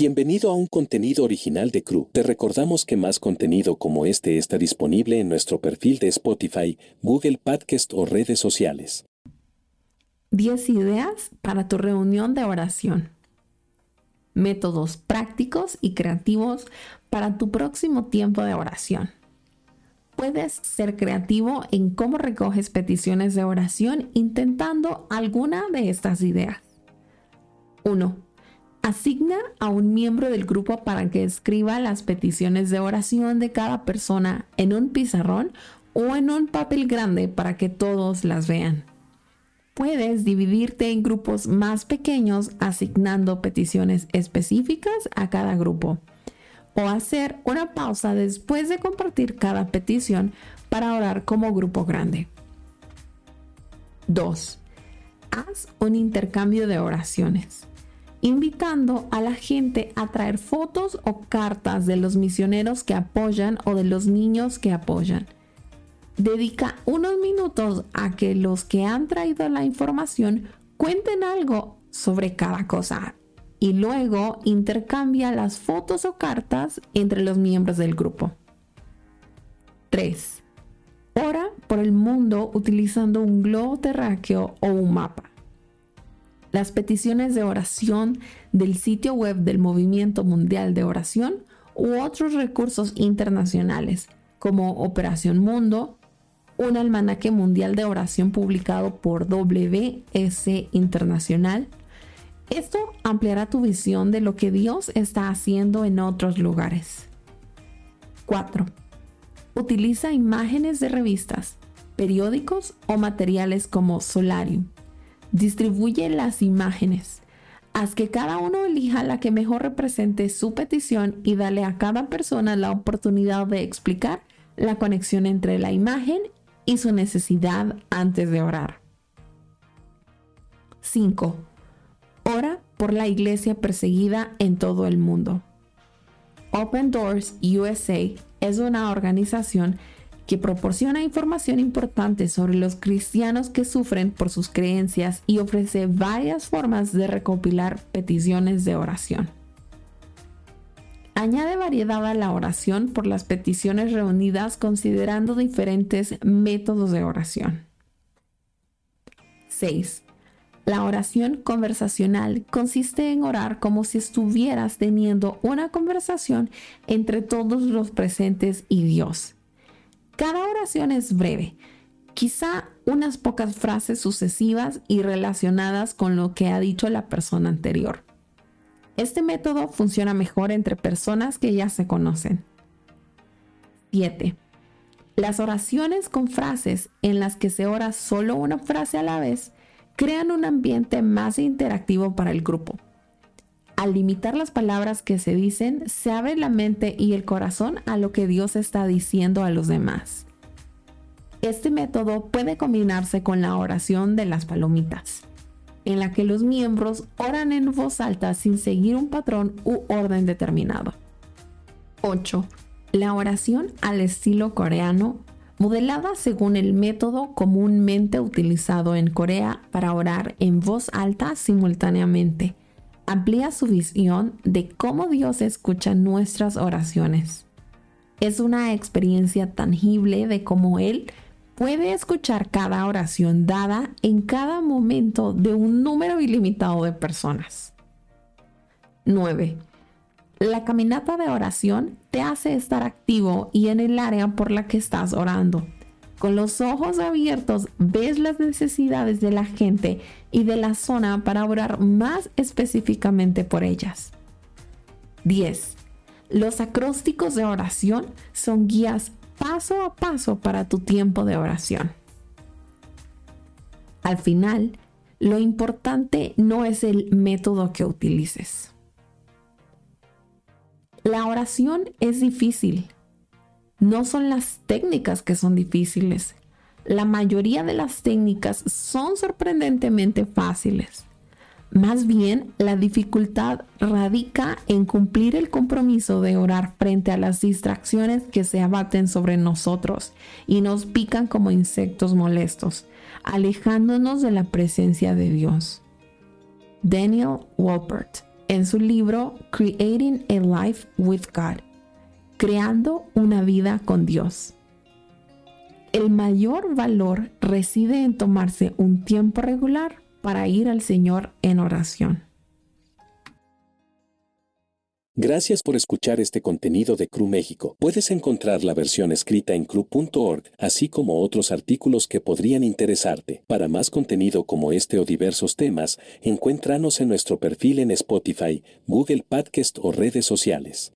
Bienvenido a un contenido original de Crew. Te recordamos que más contenido como este está disponible en nuestro perfil de Spotify, Google Podcast o redes sociales. 10 ideas para tu reunión de oración. Métodos prácticos y creativos para tu próximo tiempo de oración. Puedes ser creativo en cómo recoges peticiones de oración intentando alguna de estas ideas. 1 Asigna a un miembro del grupo para que escriba las peticiones de oración de cada persona en un pizarrón o en un papel grande para que todos las vean. Puedes dividirte en grupos más pequeños asignando peticiones específicas a cada grupo o hacer una pausa después de compartir cada petición para orar como grupo grande. 2. Haz un intercambio de oraciones invitando a la gente a traer fotos o cartas de los misioneros que apoyan o de los niños que apoyan. Dedica unos minutos a que los que han traído la información cuenten algo sobre cada cosa y luego intercambia las fotos o cartas entre los miembros del grupo. 3. Ora por el mundo utilizando un globo terráqueo o un mapa las peticiones de oración del sitio web del Movimiento Mundial de Oración u otros recursos internacionales como Operación Mundo, un almanaque mundial de oración publicado por WS Internacional. Esto ampliará tu visión de lo que Dios está haciendo en otros lugares. 4. Utiliza imágenes de revistas, periódicos o materiales como Solarium Distribuye las imágenes. Haz que cada uno elija la que mejor represente su petición y dale a cada persona la oportunidad de explicar la conexión entre la imagen y su necesidad antes de orar. 5. Ora por la iglesia perseguida en todo el mundo. Open Doors USA es una organización que proporciona información importante sobre los cristianos que sufren por sus creencias y ofrece varias formas de recopilar peticiones de oración. Añade variedad a la oración por las peticiones reunidas considerando diferentes métodos de oración. 6. La oración conversacional consiste en orar como si estuvieras teniendo una conversación entre todos los presentes y Dios cada oración es breve, quizá unas pocas frases sucesivas y relacionadas con lo que ha dicho la persona anterior. Este método funciona mejor entre personas que ya se conocen. 7. Las oraciones con frases en las que se ora solo una frase a la vez crean un ambiente más interactivo para el grupo. Al limitar las palabras que se dicen, se abre la mente y el corazón a lo que Dios está diciendo a los demás. Este método puede combinarse con la oración de las palomitas, en la que los miembros oran en voz alta sin seguir un patrón u orden determinado. 8. La oración al estilo coreano, modelada según el método comúnmente utilizado en Corea para orar en voz alta simultáneamente amplía su visión de cómo Dios escucha nuestras oraciones. Es una experiencia tangible de cómo Él puede escuchar cada oración dada en cada momento de un número ilimitado de personas. 9. La caminata de oración te hace estar activo y en el área por la que estás orando. Con los ojos abiertos ves las necesidades de la gente y de la zona para orar más específicamente por ellas. 10. Los acrósticos de oración son guías paso a paso para tu tiempo de oración. Al final, lo importante no es el método que utilices. La oración es difícil no son las técnicas que son difíciles. La mayoría de las técnicas son sorprendentemente fáciles. Más bien, la dificultad radica en cumplir el compromiso de orar frente a las distracciones que se abaten sobre nosotros y nos pican como insectos molestos, alejándonos de la presencia de Dios. Daniel Wolpert, en su libro Creating a Life with God, Creando una vida con Dios. El mayor valor reside en tomarse un tiempo regular para ir al Señor en oración. Gracias por escuchar este contenido de CRU México. Puedes encontrar la versión escrita en cru.org, así como otros artículos que podrían interesarte. Para más contenido como este o diversos temas, encuéntranos en nuestro perfil en Spotify, Google Podcast o redes sociales.